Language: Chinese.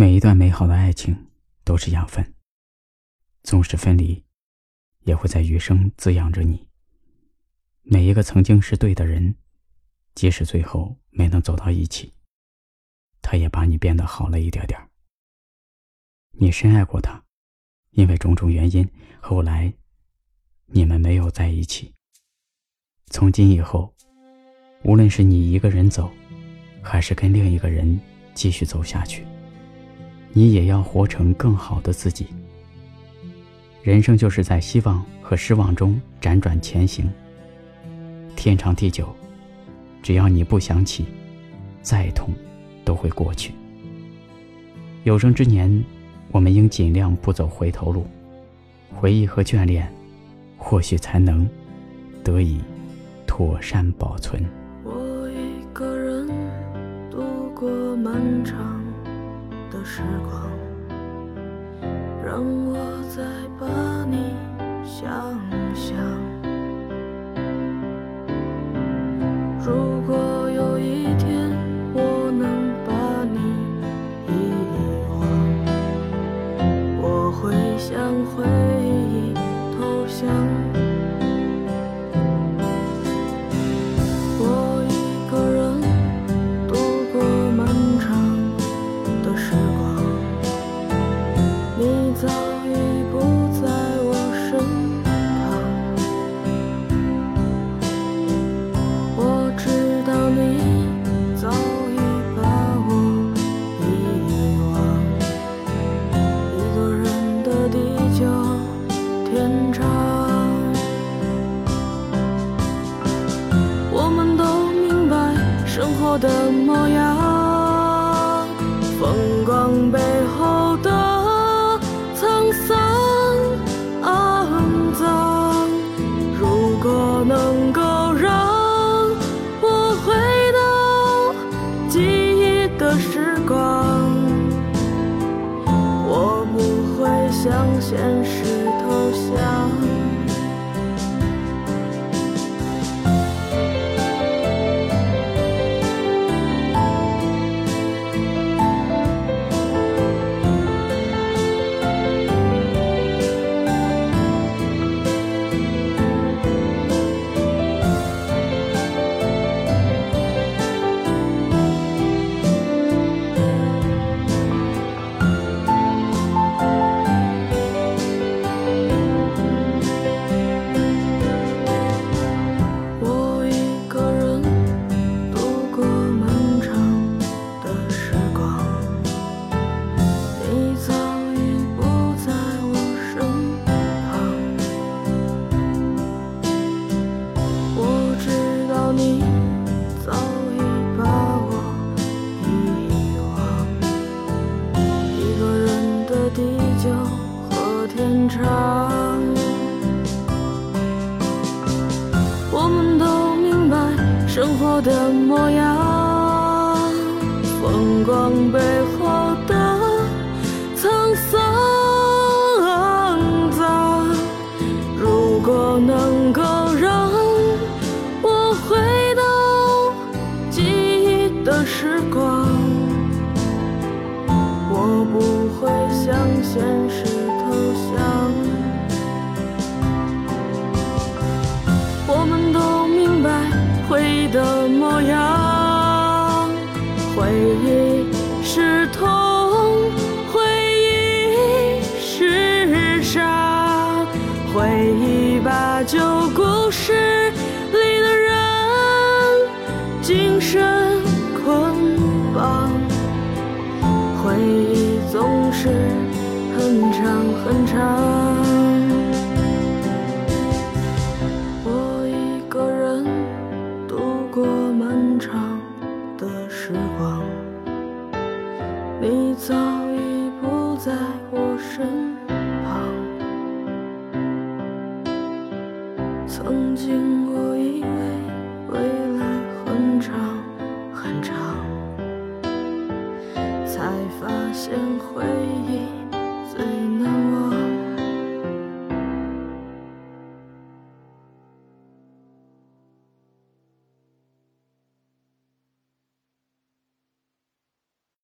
每一段美好的爱情都是养分，纵使分离，也会在余生滋养着你。每一个曾经是对的人，即使最后没能走到一起，他也把你变得好了一点点。你深爱过他，因为种种原因，后来你们没有在一起。从今以后，无论是你一个人走，还是跟另一个人继续走下去。你也要活成更好的自己。人生就是在希望和失望中辗转前行。天长地久，只要你不想起，再痛都会过去。有生之年，我们应尽量不走回头路，回忆和眷恋，或许才能得以妥善保存。我一个人度过漫长。时光，让我再把你的模样，风光背后的沧桑肮脏。如果能够让我回到记忆的时光，我不会向现实长，我们都明白生活的模样，风光背后的沧桑。如果能够让我回到记忆的时光，我不会向现实。回忆是痛，回忆是伤，回忆把旧故事里的人精神捆绑，回忆总是很长很长。在我身旁。曾经我以为未来很长很长，才发现回忆最难忘。